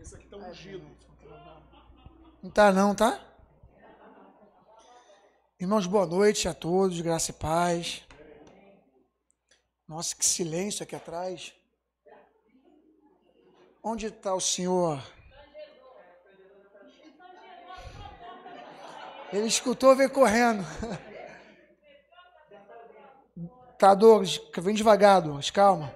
Esse aqui tá ungido. Não tá não, tá? Irmãos, boa noite a todos, graça e paz. Nossa, que silêncio aqui atrás. Onde está o senhor? Ele escutou, veio correndo. Tá, Douglas, vem devagar, Douglas, calma.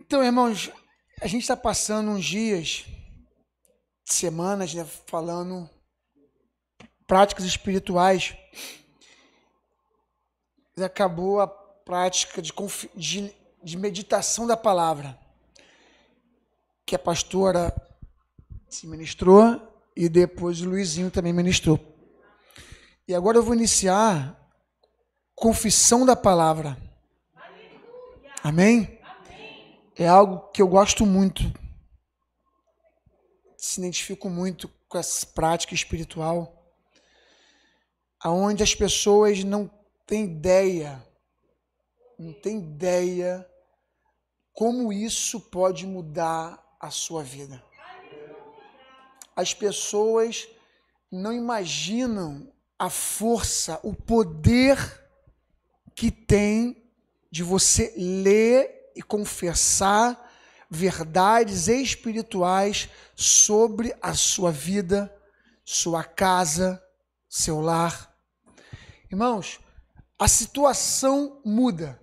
Então, irmãos, a gente está passando uns dias, semanas, né, falando práticas espirituais. E acabou a prática de, de, de meditação da palavra, que a pastora se ministrou e depois o Luizinho também ministrou. E agora eu vou iniciar confissão da palavra. Amém? É algo que eu gosto muito. Se identifico muito com essa prática espiritual, aonde as pessoas não têm ideia, não têm ideia como isso pode mudar a sua vida. As pessoas não imaginam a força, o poder que tem de você ler e confessar verdades espirituais sobre a sua vida, sua casa, seu lar. Irmãos, a situação muda.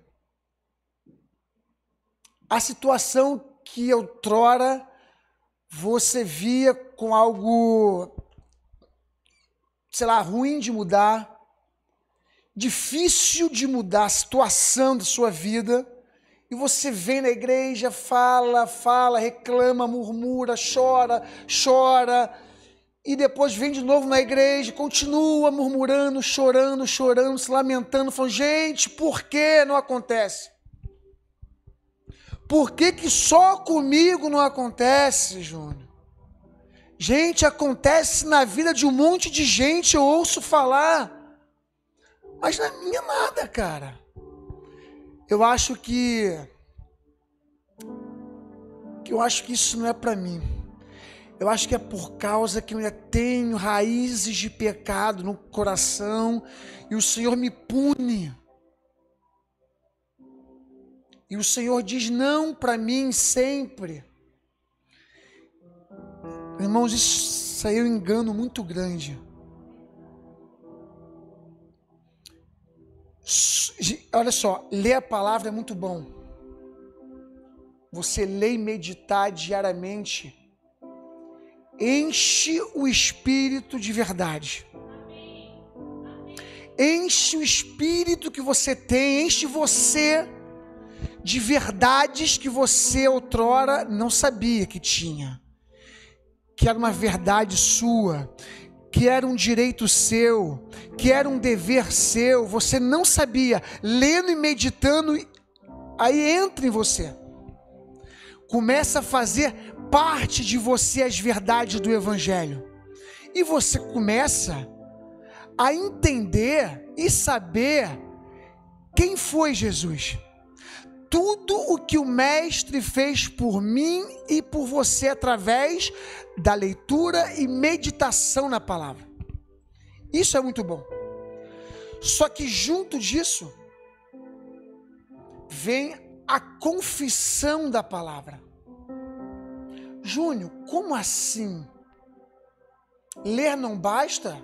A situação que outrora você via com algo, sei lá, ruim de mudar, difícil de mudar a situação da sua vida, e você vem na igreja, fala, fala, reclama, murmura, chora, chora, e depois vem de novo na igreja, continua murmurando, chorando, chorando, se lamentando, falando: gente, por que não acontece? Por que, que só comigo não acontece, Júnior? Gente, acontece na vida de um monte de gente, eu ouço falar, mas na minha nada, cara. Eu acho que eu acho que isso não é para mim. Eu acho que é por causa que eu ainda tenho raízes de pecado no coração e o Senhor me pune. E o Senhor diz não para mim sempre. Irmãos, isso aí é um engano muito grande. Olha só, ler a palavra é muito bom. Você lê e meditar diariamente enche o espírito de verdade. Enche o espírito que você tem, enche você de verdades que você outrora não sabia que tinha. Que era uma verdade sua, que era um direito seu, que era um dever seu, você não sabia, lendo e meditando, aí entra em você. Começa a fazer parte de você as verdades do Evangelho. E você começa a entender e saber quem foi Jesus. Tudo o que o Mestre fez por mim e por você através da leitura e meditação na palavra. Isso é muito bom. Só que junto disso vem a confissão da palavra. Júnior, como assim? Ler não basta?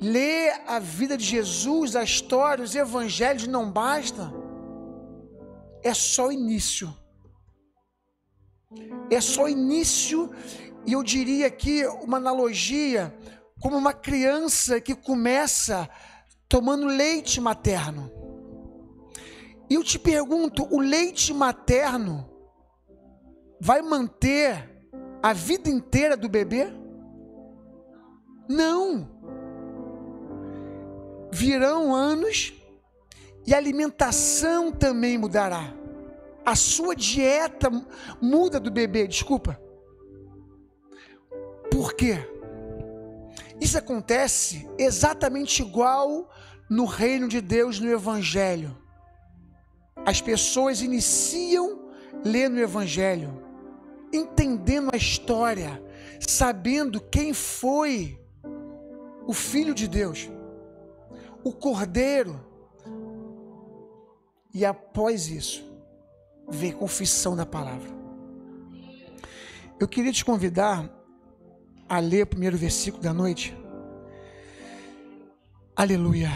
Ler a vida de Jesus, a história, os evangelhos não basta? É só o início é só o início, e eu diria aqui uma analogia, como uma criança que começa tomando leite materno. E eu te pergunto: o leite materno vai manter a vida inteira do bebê? Não. Virão anos e a alimentação também mudará a sua dieta muda do bebê, desculpa. Por quê? Isso acontece exatamente igual no reino de Deus, no Evangelho. As pessoas iniciam lendo o Evangelho, entendendo a história, sabendo quem foi o Filho de Deus, o Cordeiro. E após isso, vem confissão da palavra. Eu queria te convidar a ler o primeiro versículo da noite. Aleluia.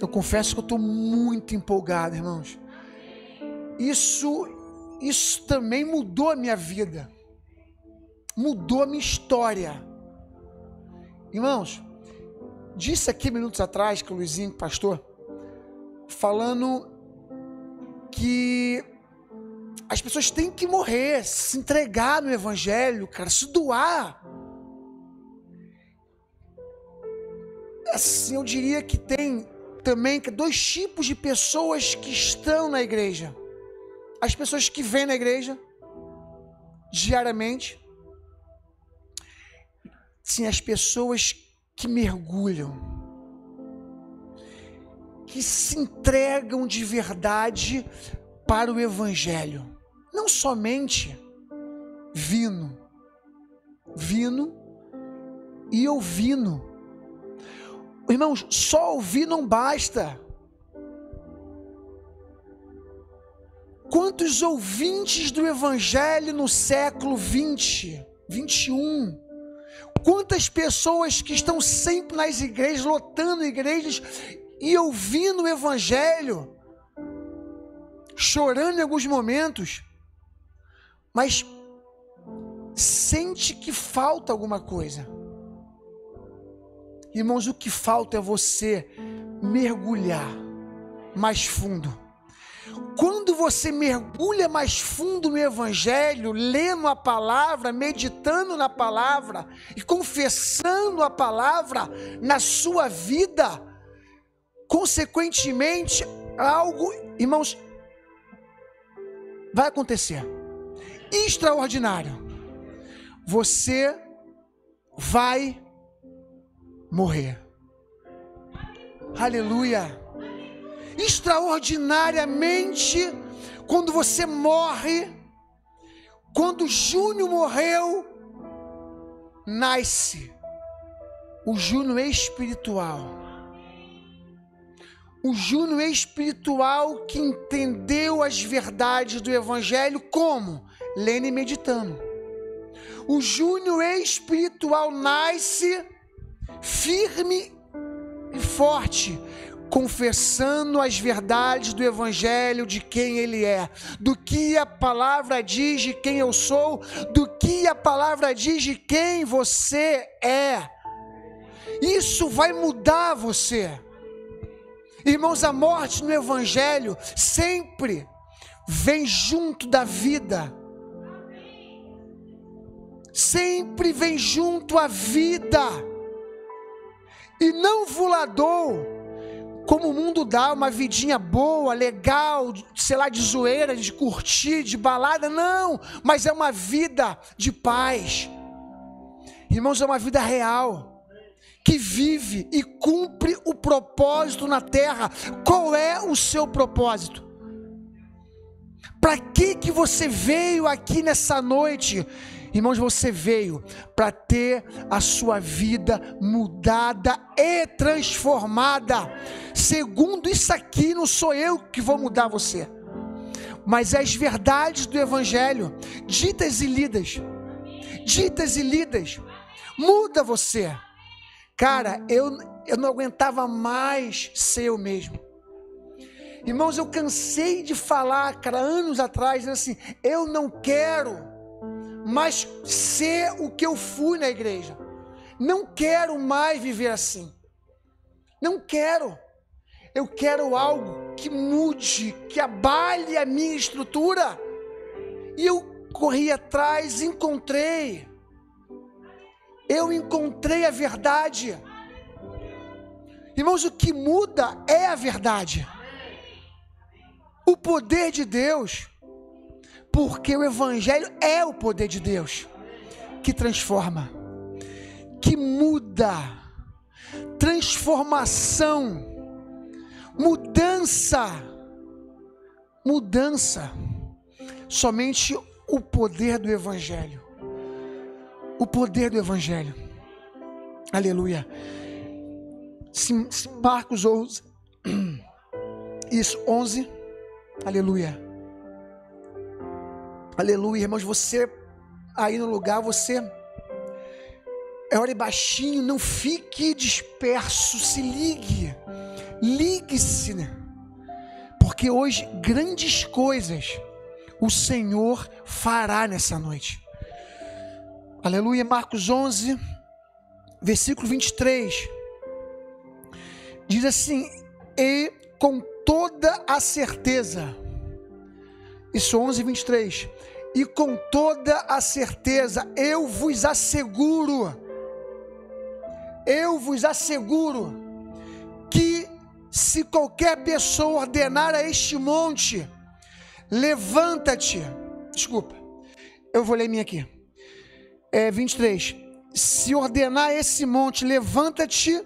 Eu confesso que eu estou muito empolgado, irmãos. Isso, isso também mudou a minha vida, mudou a minha história. Irmãos, disse aqui minutos atrás que o Luizinho, pastor, falando que as pessoas têm que morrer, se entregar no Evangelho, cara, se doar. Assim, eu diria que tem também dois tipos de pessoas que estão na igreja: as pessoas que vêm na igreja diariamente, sim, as pessoas que mergulham, que se entregam de verdade para o Evangelho não somente vino, vino e ouvindo. Irmãos, só ouvir não basta. Quantos ouvintes do Evangelho no século 20, 21? Quantas pessoas que estão sempre nas igrejas, lotando igrejas e ouvindo o Evangelho, chorando em alguns momentos, mas sente que falta alguma coisa. Irmãos, o que falta é você mergulhar mais fundo. Quando você mergulha mais fundo no Evangelho, lendo a palavra, meditando na palavra e confessando a palavra na sua vida, consequentemente, algo, irmãos, vai acontecer extraordinário. Você vai morrer. Aleluia. Extraordinariamente, quando você morre, quando Júnior morreu, nasce o Júnior espiritual. O Júnior espiritual que entendeu as verdades do Evangelho como? lendo e meditando. O Júnior espiritual nasce firme e forte, confessando as verdades do Evangelho de quem Ele é, do que a palavra diz de quem eu sou, do que a palavra diz de quem você é. Isso vai mudar você. Irmãos, a morte no Evangelho sempre vem junto da vida sempre vem junto à vida. E não vulador, como o mundo dá, uma vidinha boa, legal, sei lá, de zoeira, de curtir, de balada, não, mas é uma vida de paz. Irmãos, é uma vida real, que vive e cumpre o propósito na terra. Qual é o seu propósito? Para que que você veio aqui nessa noite? Irmãos, você veio para ter a sua vida mudada e transformada. Segundo isso aqui, não sou eu que vou mudar você, mas as verdades do Evangelho, ditas e lidas, ditas e lidas, muda você. Cara, eu, eu não aguentava mais ser eu mesmo. Irmãos, eu cansei de falar, cara, anos atrás, assim, eu não quero mas ser o que eu fui na igreja. Não quero mais viver assim. Não quero. Eu quero algo que mude, que abale a minha estrutura. E eu corri atrás, encontrei. Eu encontrei a verdade. Irmãos, o que muda é a verdade. O poder de Deus porque o Evangelho é o poder de Deus que transforma, que muda, transformação, mudança, mudança. Somente o poder do Evangelho. O poder do Evangelho. Aleluia. Marcos 11. Isso, 11. Aleluia. Aleluia, irmãos. Você aí no lugar, você é ore baixinho, não fique disperso, se ligue. Ligue-se, né? Porque hoje grandes coisas o Senhor fará nessa noite. Aleluia, Marcos 11, versículo 23. Diz assim: E com toda a certeza, isso 11, 23. E com toda a certeza eu vos asseguro, eu vos asseguro, que se qualquer pessoa ordenar a este monte, levanta-te, desculpa, eu vou ler minha aqui, é 23. Se ordenar esse monte, levanta-te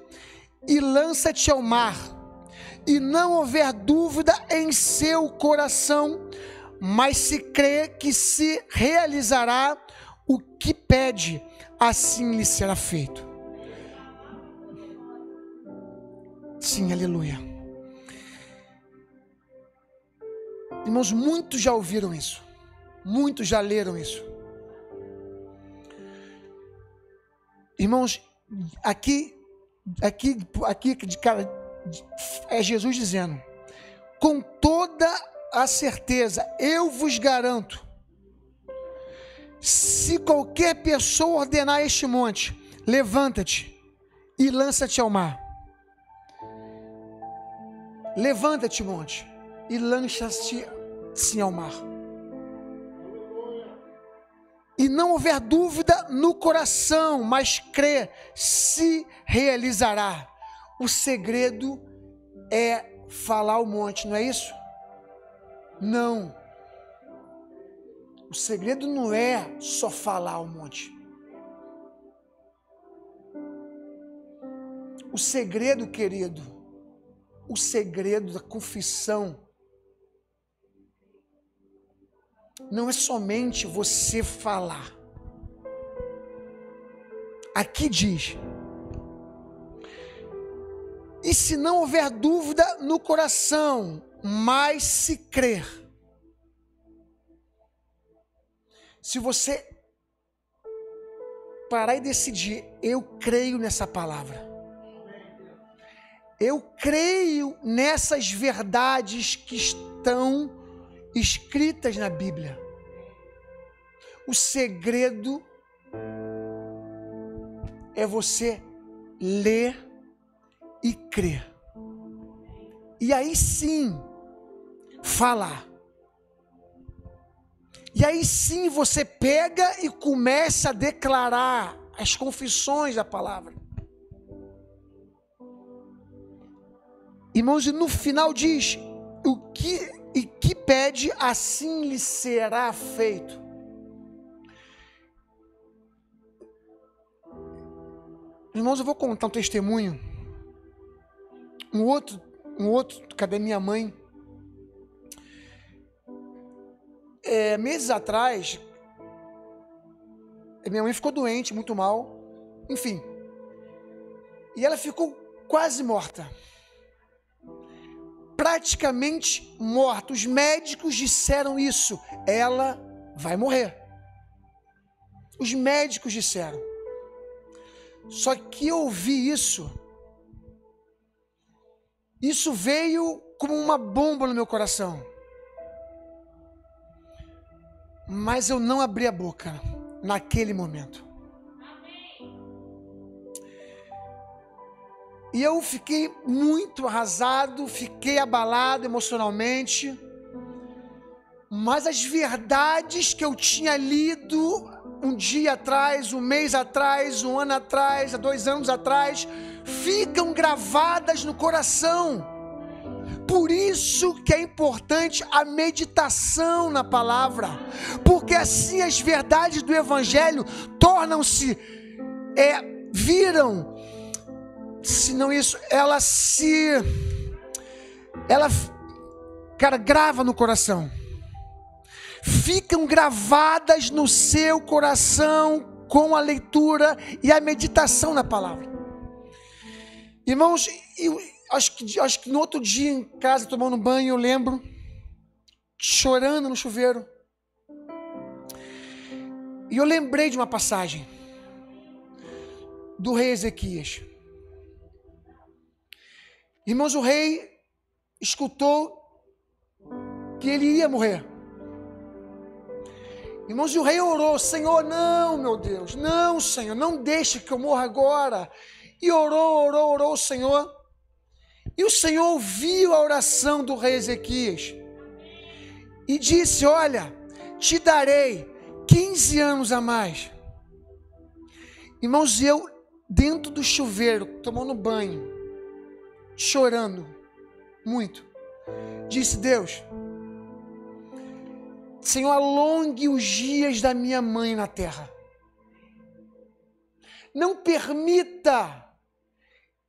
e lança-te ao mar, e não houver dúvida em seu coração, mas se crê que se realizará o que pede, assim lhe será feito. Sim, aleluia. Irmãos, muitos já ouviram isso, muitos já leram isso. Irmãos, aqui, aqui, aqui, de cara, é Jesus dizendo: com toda a certeza, eu vos garanto, se qualquer pessoa ordenar este monte, levanta-te e lança-te ao mar Levanta-te, monte, e lança-te sim ao mar. E não houver dúvida no coração, mas crê, se realizará. O segredo é falar o monte, não é isso? Não. O segredo não é só falar o monte. O segredo, querido, o segredo da confissão não é somente você falar. Aqui diz: e se não houver dúvida no coração, mas se crer. Se você parar e decidir, eu creio nessa palavra eu creio nessas verdades que estão escritas na Bíblia. O segredo é você ler e crer. E aí sim, falar. E aí sim você pega e começa a declarar as confissões da palavra. Irmãos, e no final diz: o que e que pede, assim lhe será feito. Irmãos, eu vou contar um testemunho. Um outro, um outro, cadê minha mãe? É, meses atrás, minha mãe ficou doente, muito mal, enfim. E ela ficou quase morta praticamente morta. Os médicos disseram isso. Ela vai morrer. Os médicos disseram. Só que eu ouvi isso. Isso veio como uma bomba no meu coração. Mas eu não abri a boca naquele momento. E eu fiquei muito arrasado, fiquei abalado emocionalmente. Mas as verdades que eu tinha lido um dia atrás, um mês atrás, um ano atrás, há dois anos atrás, ficam gravadas no coração. Por isso que é importante a meditação na palavra, porque assim as verdades do Evangelho tornam-se, é, viram se não isso, ela se. Ela, cara, grava no coração. ficam gravadas no seu coração com a leitura e a meditação na palavra. Irmãos, eu, acho, que, acho que no outro dia em casa, tomando banho, eu lembro, chorando no chuveiro. E eu lembrei de uma passagem do rei Ezequias. Irmãos, o rei escutou que ele ia morrer. Irmãos, e o rei orou: Senhor, não, meu Deus, não, Senhor, não deixe que eu morra agora. E orou, orou, orou o Senhor. E o Senhor ouviu a oração do rei Ezequias e disse: Olha, te darei 15 anos a mais. Irmãos, eu dentro do chuveiro, tomando banho, chorando muito, disse: Deus, Senhor, alongue os dias da minha mãe na terra. Não permita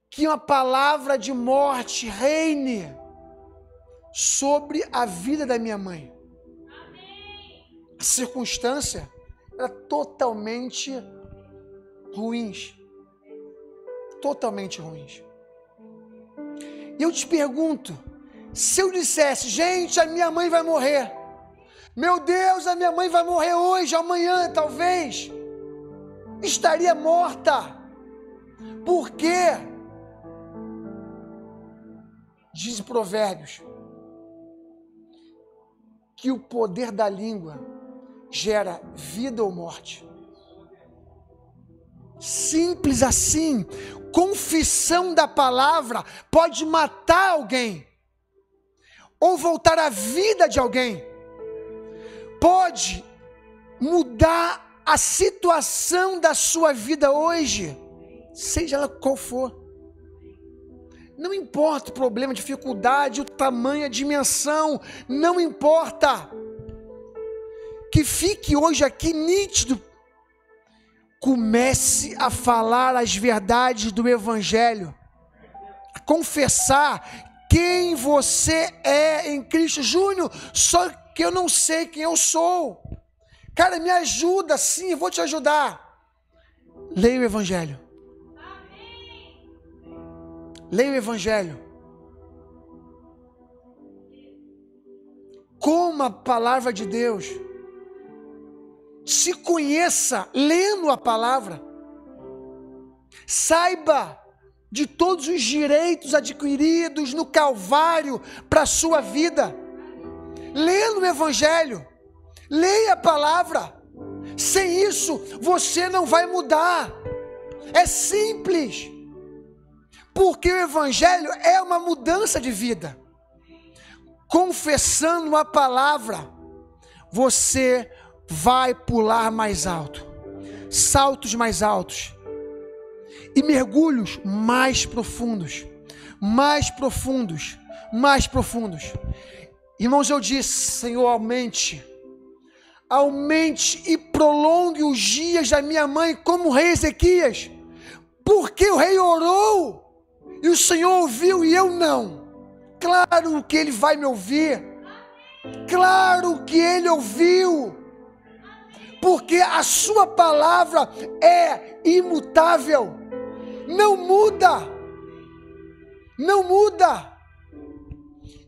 que uma palavra de morte reine sobre a vida da minha mãe. A circunstância era totalmente ruins. Totalmente ruins. E eu te pergunto, se eu dissesse, gente, a minha mãe vai morrer. Meu Deus, a minha mãe vai morrer hoje, amanhã, talvez. Estaria morta. Por quê? Diz Provérbios que o poder da língua gera vida ou morte. Simples assim. Confissão da palavra pode matar alguém ou voltar a vida de alguém. Pode mudar a situação da sua vida hoje, seja ela qual for. Não importa o problema, a dificuldade, o tamanho, a dimensão, não importa. Que fique hoje aqui nítido. Comece a falar as verdades do Evangelho, a confessar quem você é em Cristo. Júnior, só que eu não sei quem eu sou. Cara, me ajuda, sim, eu vou te ajudar. Leia o Evangelho. Leia o Evangelho. Coma a palavra de Deus. Se conheça lendo a palavra. Saiba de todos os direitos adquiridos no Calvário para a sua vida. Leia o Evangelho. Leia a palavra. Sem isso, você não vai mudar. É simples. Porque o Evangelho é uma mudança de vida. Confessando a palavra, você vai pular mais alto, saltos mais altos e mergulhos mais profundos, mais profundos, mais profundos. Irmãos, eu disse, Senhor, aumente, aumente e prolongue os dias da minha mãe como o rei Ezequias, porque o rei orou e o Senhor ouviu e eu não. Claro que Ele vai me ouvir. Claro que Ele ouviu. Porque a Sua palavra é imutável. Não muda. Não muda.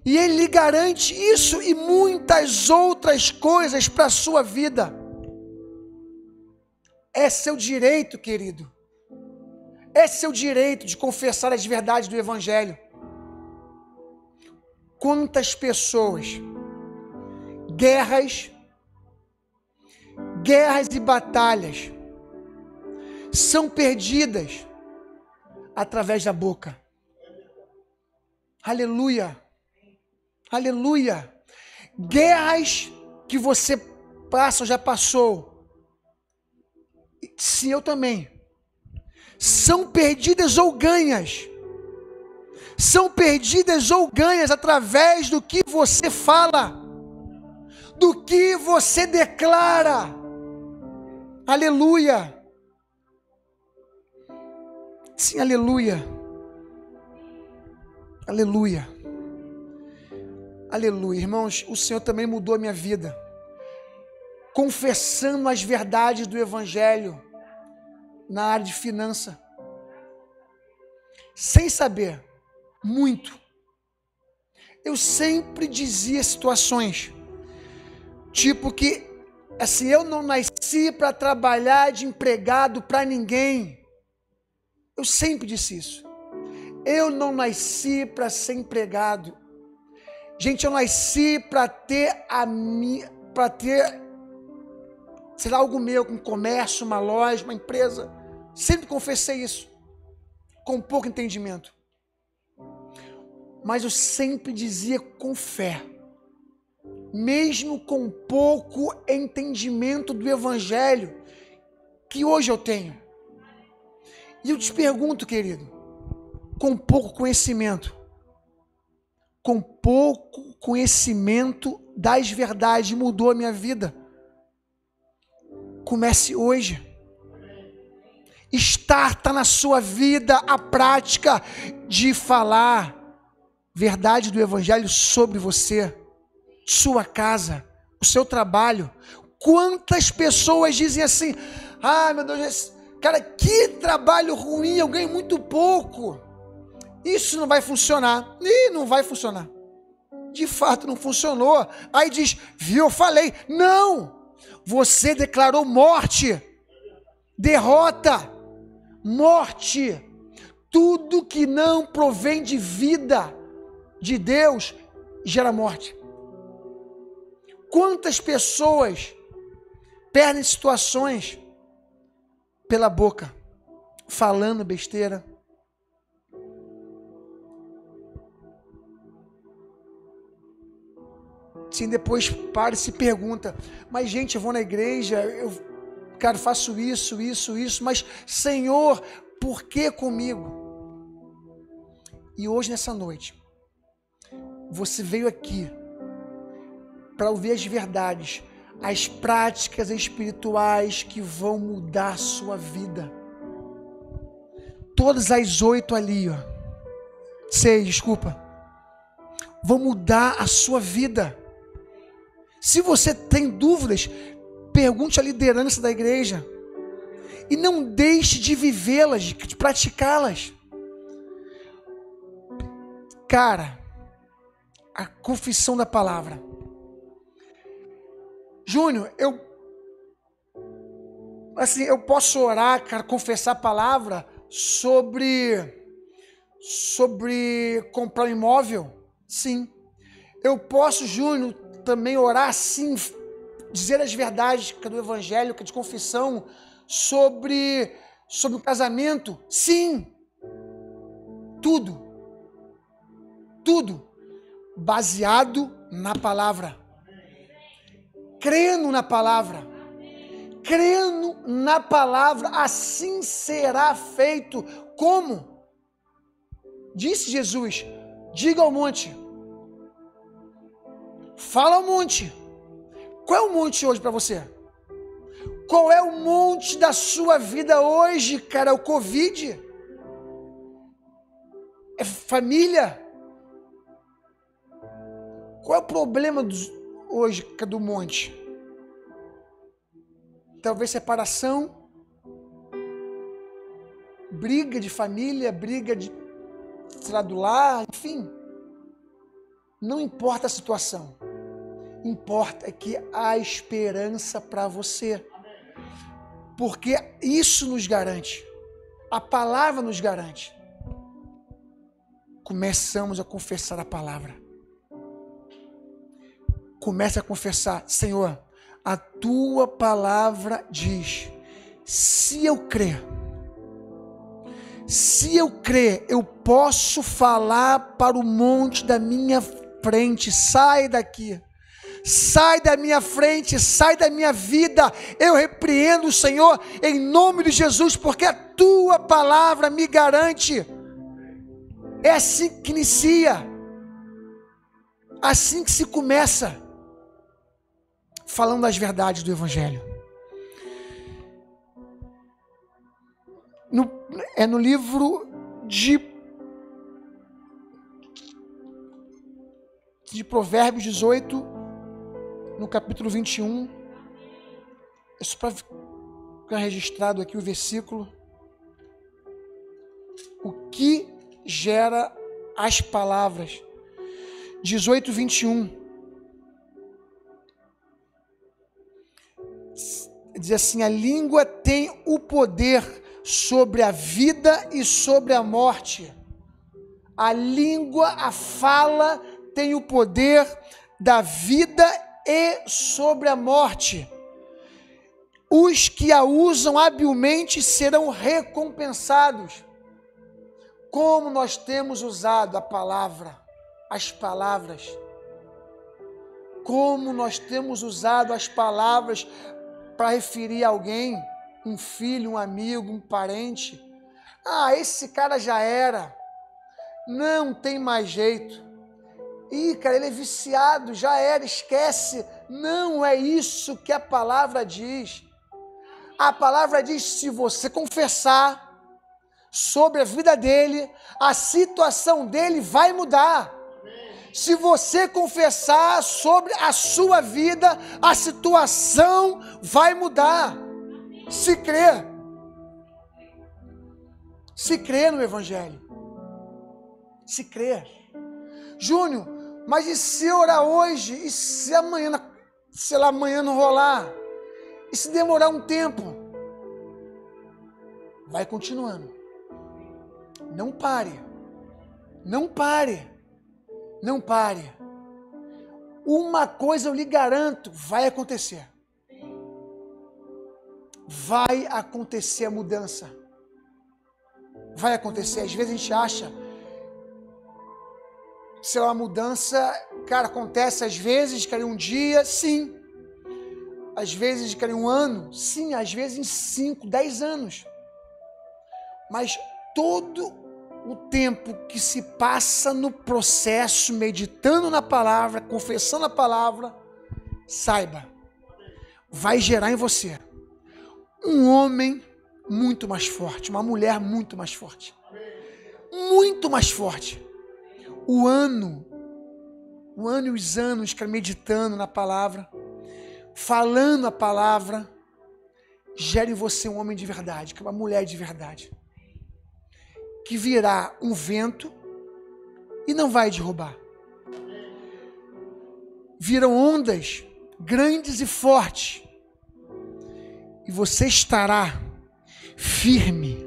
E Ele lhe garante isso e muitas outras coisas para a sua vida. É seu direito, querido é seu direito de confessar as verdades do Evangelho. Quantas pessoas, guerras, guerras e batalhas são perdidas através da boca. Aleluia. Aleluia. Guerras que você passa ou já passou. Se eu também são perdidas ou ganhas. São perdidas ou ganhas através do que você fala, do que você declara. Aleluia. Sim, aleluia. Aleluia. Aleluia. Irmãos, o Senhor também mudou a minha vida. confessando as verdades do Evangelho na área de finança, sem saber muito. Eu sempre dizia situações, tipo que, assim, eu não nasci para trabalhar de empregado para ninguém. Eu sempre disse isso. Eu não nasci para ser empregado. Gente, eu nasci para ter a minha, para ter será algo meu, um comércio, uma loja, uma empresa. Sempre confessei isso, com pouco entendimento. Mas eu sempre dizia com fé, mesmo com pouco entendimento do Evangelho que hoje eu tenho. E eu te pergunto, querido, com pouco conhecimento, com pouco conhecimento das verdades, mudou a minha vida. Comece hoje. Estarta na sua vida a prática de falar verdade do Evangelho sobre você, sua casa, o seu trabalho. Quantas pessoas dizem assim: ah, meu Deus, cara, que trabalho ruim, eu ganho muito pouco. Isso não vai funcionar. E não vai funcionar. De fato, não funcionou. Aí diz: viu, eu falei. Não! Você declarou morte, derrota, morte. Tudo que não provém de vida de Deus gera morte. Quantas pessoas perdem situações pela boca, falando besteira? Sim, depois para e se pergunta, mas gente, eu vou na igreja, eu, cara, faço isso, isso, isso, mas Senhor, por que comigo? E hoje, nessa noite, você veio aqui para ouvir as verdades, as práticas espirituais que vão mudar a sua vida. Todas as oito ali, ó. Seis, desculpa. Vão mudar a sua vida. Se você tem dúvidas, pergunte à liderança da igreja. E não deixe de vivê-las, de praticá-las. Cara, a confissão da palavra. Júnior, eu assim, eu posso orar, cara, confessar a palavra sobre sobre comprar um imóvel? Sim. Eu posso, Júnior, também orar assim, dizer as verdades do evangelho, é de confissão sobre sobre o casamento? Sim. Tudo. Tudo baseado na palavra. Crendo na palavra. Crendo na palavra, assim será feito. Como? Disse Jesus: diga ao monte, Fala o monte. Qual é o monte hoje para você? Qual é o monte da sua vida hoje, cara? É o Covid? É família? Qual é o problema dos, hoje do monte? Talvez separação, briga de família, briga de sei do lar, enfim. Não importa a situação importa é que há esperança para você. Porque isso nos garante. A palavra nos garante. Começamos a confessar a palavra. Comece a confessar, Senhor, a tua palavra diz: se eu crer, se eu crer, eu posso falar para o monte da minha frente, sai daqui sai da minha frente, sai da minha vida. Eu repreendo o Senhor em nome de Jesus, porque a tua palavra me garante. É assim que inicia, assim que se começa, falando as verdades do Evangelho. No, é no livro de, de Provérbios 18, no capítulo 21, É só para ficar registrado aqui o versículo. O que gera as palavras? 18, 21. Diz assim: a língua tem o poder sobre a vida e sobre a morte. A língua, a fala, tem o poder da vida e sobre a morte. Os que a usam habilmente serão recompensados. Como nós temos usado a palavra, as palavras. Como nós temos usado as palavras para referir a alguém um filho, um amigo, um parente. Ah, esse cara já era. Não tem mais jeito. Ih, cara, ele é viciado, já era, esquece. Não é isso que a palavra diz. A palavra diz: se você confessar sobre a vida dele, a situação dele vai mudar. Se você confessar sobre a sua vida, a situação vai mudar se crer. Se crer no Evangelho. Se crer. Júnior, mas e se orar hoje? E se amanhã, sei lá, amanhã não rolar? E se demorar um tempo? Vai continuando. Não pare. Não pare. Não pare. Uma coisa eu lhe garanto, vai acontecer vai acontecer a mudança. Vai acontecer. Às vezes a gente acha, sei lá, a mudança, cara, acontece às vezes, cara, um dia, sim. Às vezes, cara, um ano, sim. Às vezes em cinco, dez anos. Mas todo o tempo que se passa no processo, meditando na palavra, confessando a palavra, saiba, vai gerar em você um homem muito mais forte, uma mulher muito mais forte. Muito mais forte. O ano, o ano e os anos que meditando na palavra, falando a palavra, gera em você um homem de verdade, é uma mulher de verdade. Que virá um vento e não vai derrubar. Viram ondas grandes e fortes e você estará firme,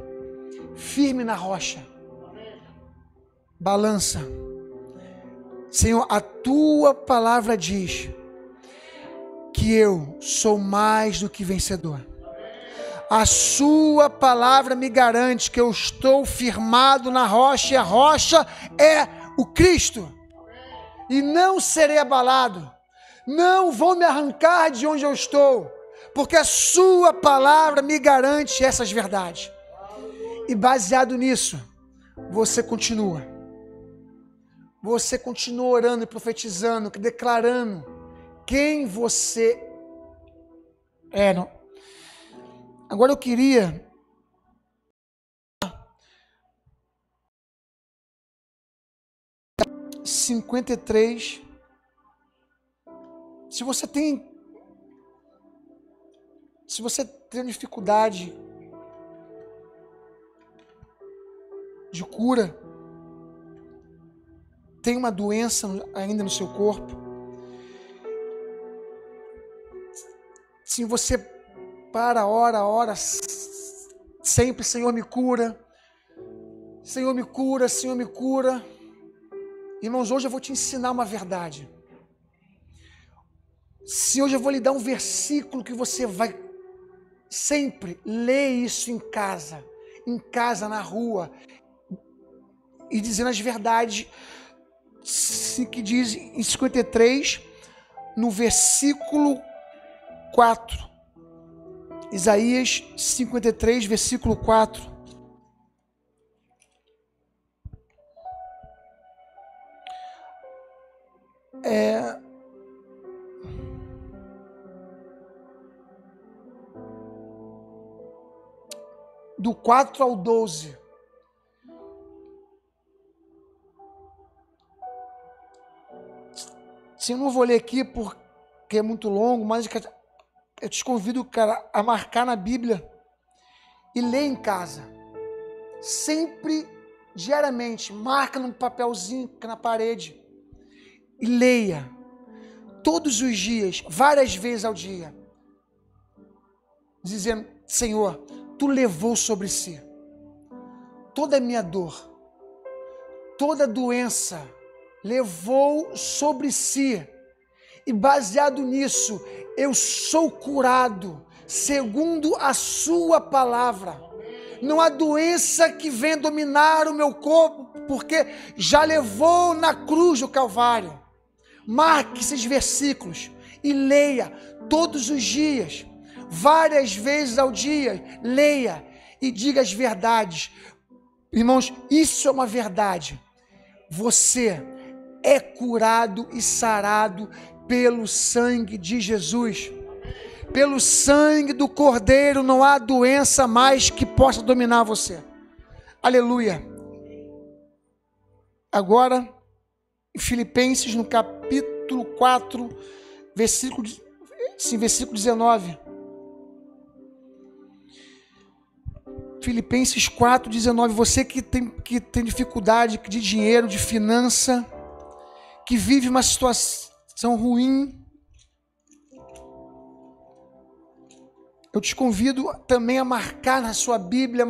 firme na rocha. Balança. Senhor, a tua palavra diz que eu sou mais do que vencedor. A sua palavra me garante que eu estou firmado na rocha e a rocha é o Cristo. E não serei abalado. Não vou me arrancar de onde eu estou porque a Sua palavra me garante essas verdades. E baseado nisso, você continua. Você continua orando e profetizando, declarando quem você é. Agora eu queria cinquenta e três. Se você tem se você tem dificuldade de cura, tem uma doença ainda no seu corpo, se você para, ora, ora, sempre, Senhor me cura, Senhor me cura, Senhor me cura. Irmãos, hoje eu vou te ensinar uma verdade. Se hoje eu vou lhe dar um versículo que você vai Sempre lê isso em casa, em casa, na rua, e dizendo as verdades que diz em 53, no versículo 4. Isaías 53, versículo 4. É, do 4 ao 12. Sim, não vou ler aqui porque é muito longo, mas eu te convido, cara, a marcar na Bíblia e ler em casa. Sempre, diariamente, marca num papelzinho na parede e leia. Todos os dias, várias vezes ao dia. Dizendo: Senhor, tu levou sobre si toda a minha dor, toda doença, levou sobre si. E baseado nisso, eu sou curado, segundo a Sua palavra. Não há doença que venha dominar o meu corpo, porque já levou na cruz do Calvário. Marque esses versículos e leia todos os dias, várias vezes ao dia. Leia e diga as verdades. Irmãos, isso é uma verdade. Você é curado e sarado pelo sangue de Jesus. Pelo sangue do Cordeiro não há doença mais que possa dominar você. Aleluia. Agora, em Filipenses, no capítulo 4, versículo, sim, versículo 19. Filipenses 4, 19. Você que tem, que tem dificuldade de dinheiro, de finança, que vive uma situação ruim, eu te convido também a marcar na sua Bíblia,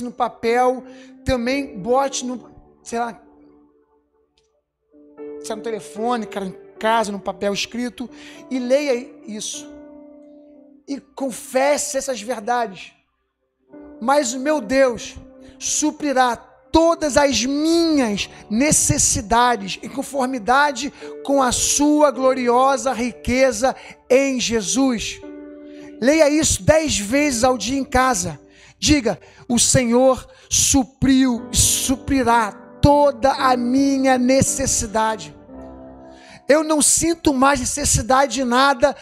no papel, também bote no, sei lá, se é no telefone, cara, em casa, no papel escrito, e leia isso. E confesse essas verdades mas o meu Deus suprirá todas as minhas necessidades em conformidade com a sua gloriosa riqueza em Jesus. Leia isso dez vezes ao dia em casa. Diga: o Senhor supriu e suprirá toda a minha necessidade. Eu não sinto mais necessidade de nada,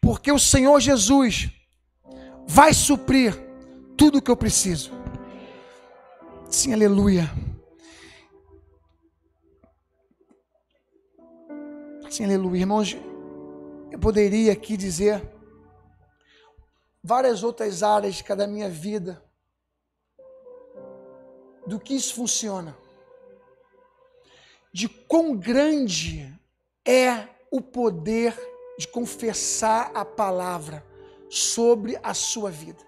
porque o Senhor Jesus vai suprir tudo o que eu preciso. Sim, aleluia. Sim, aleluia. Irmãos, eu poderia aqui dizer várias outras áreas da minha vida, do que isso funciona, de quão grande é o poder de confessar a palavra sobre a sua vida.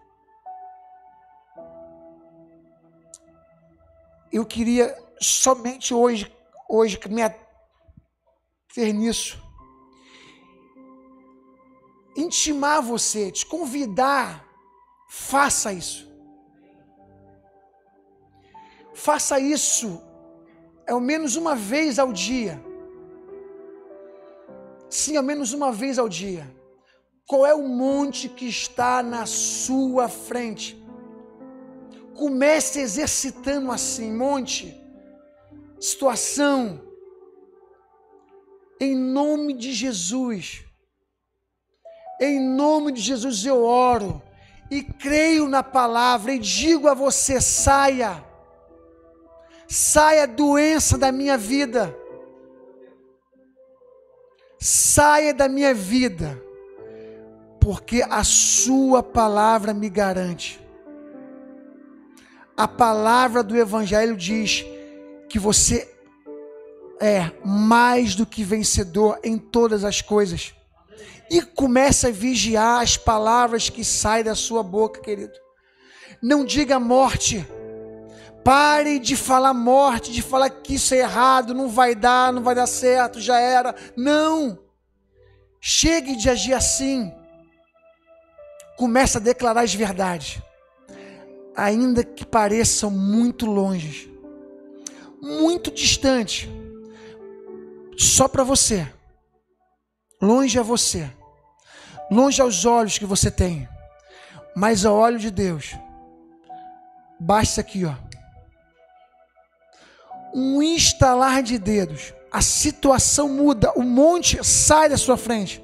Eu queria somente hoje, hoje me ter nisso. Intimar você, te convidar, faça isso. Faça isso ao menos uma vez ao dia. Sim, ao menos uma vez ao dia. Qual é o monte que está na sua frente? Comece exercitando assim, monte, situação, em nome de Jesus. Em nome de Jesus eu oro e creio na palavra e digo a você: saia, saia doença da minha vida, saia da minha vida, porque a Sua palavra me garante a palavra do Evangelho diz que você é mais do que vencedor em todas as coisas. E começa a vigiar as palavras que saem da sua boca, querido. Não diga morte. Pare de falar morte, de falar que isso é errado, não vai dar, não vai dar certo, já era. Não. Chegue de agir assim. Começa a declarar as verdades ainda que pareçam muito longe, muito distante, só para você, longe a você, longe aos olhos que você tem, mas ao olho de Deus, basta aqui, ó, um instalar de dedos, a situação muda, o monte sai da sua frente,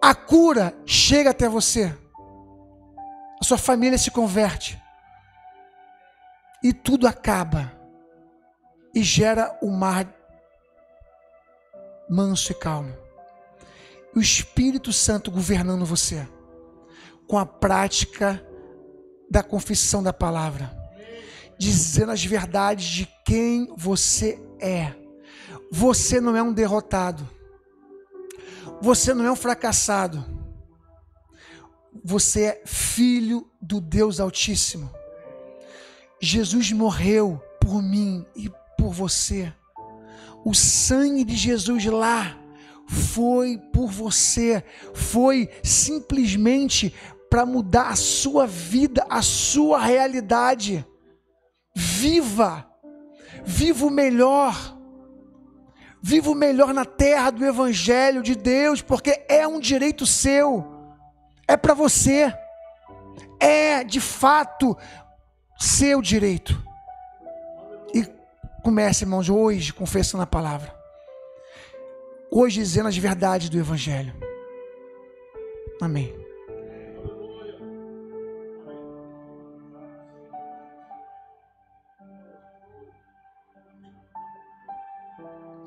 a cura chega até você sua família se converte e tudo acaba e gera o um mar manso e calmo. o Espírito Santo governando você com a prática da confissão da palavra, dizendo as verdades de quem você é. Você não é um derrotado. Você não é um fracassado. Você é filho do Deus Altíssimo. Jesus morreu por mim e por você. O sangue de Jesus lá foi por você, foi simplesmente para mudar a sua vida, a sua realidade. Viva, viva o melhor, viva o melhor na terra do Evangelho de Deus, porque é um direito seu, é para você, é de fato seu direito. E comece, irmãos, hoje confessando a palavra, hoje dizendo as verdades do Evangelho. Amém.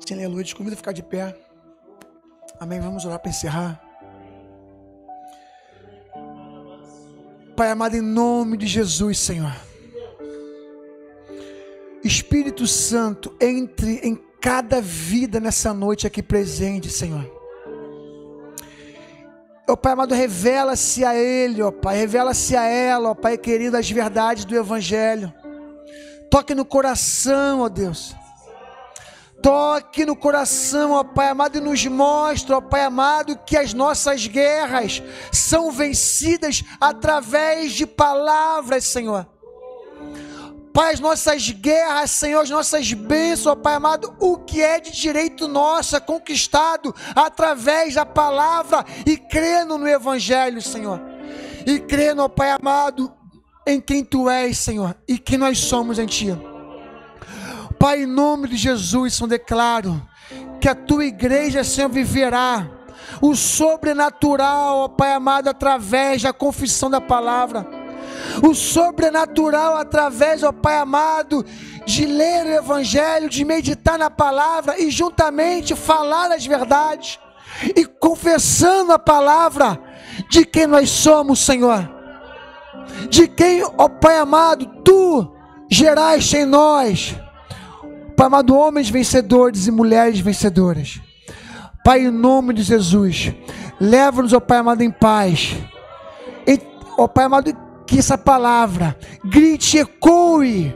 Sem aleluia, te convido a ficar de pé. Amém. Vamos orar para encerrar. Pai amado, em nome de Jesus, Senhor. Espírito Santo, entre em cada vida nessa noite aqui presente, Senhor. Ó Pai amado, revela-se a Ele, ó Pai, revela-se a ela, ó Pai querido, as verdades do Evangelho. Toque no coração, ó Deus toque no coração, ó Pai amado, e nos mostra, ó Pai amado, que as nossas guerras são vencidas através de palavras, Senhor. Pai, as nossas guerras, Senhor, as nossas bênçãos, ó Pai amado, o que é de direito nosso é conquistado através da palavra e crendo no Evangelho, Senhor. E crendo, ó Pai amado, em quem Tu és, Senhor, e que nós somos em Ti. Pai, em nome de Jesus, eu declaro que a tua igreja, Senhor, viverá o sobrenatural, ó Pai amado, através da confissão da palavra. O sobrenatural através, ó Pai amado, de ler o Evangelho, de meditar na palavra e juntamente falar as verdades e confessando a palavra de quem nós somos, Senhor. De quem, ó Pai amado, tu geraste em nós Pai amado, homens vencedores e mulheres vencedoras. Pai, em nome de Jesus, leva-nos, ó Pai amado, em paz. E, ó Pai amado, que essa palavra grite ecoe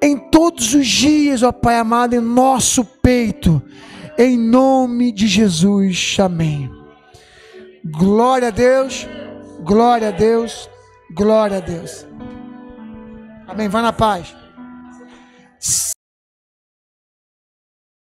em todos os dias, ó Pai amado, em nosso peito. Em nome de Jesus, amém. Glória a Deus, glória a Deus, glória a Deus. Amém. Vá na paz.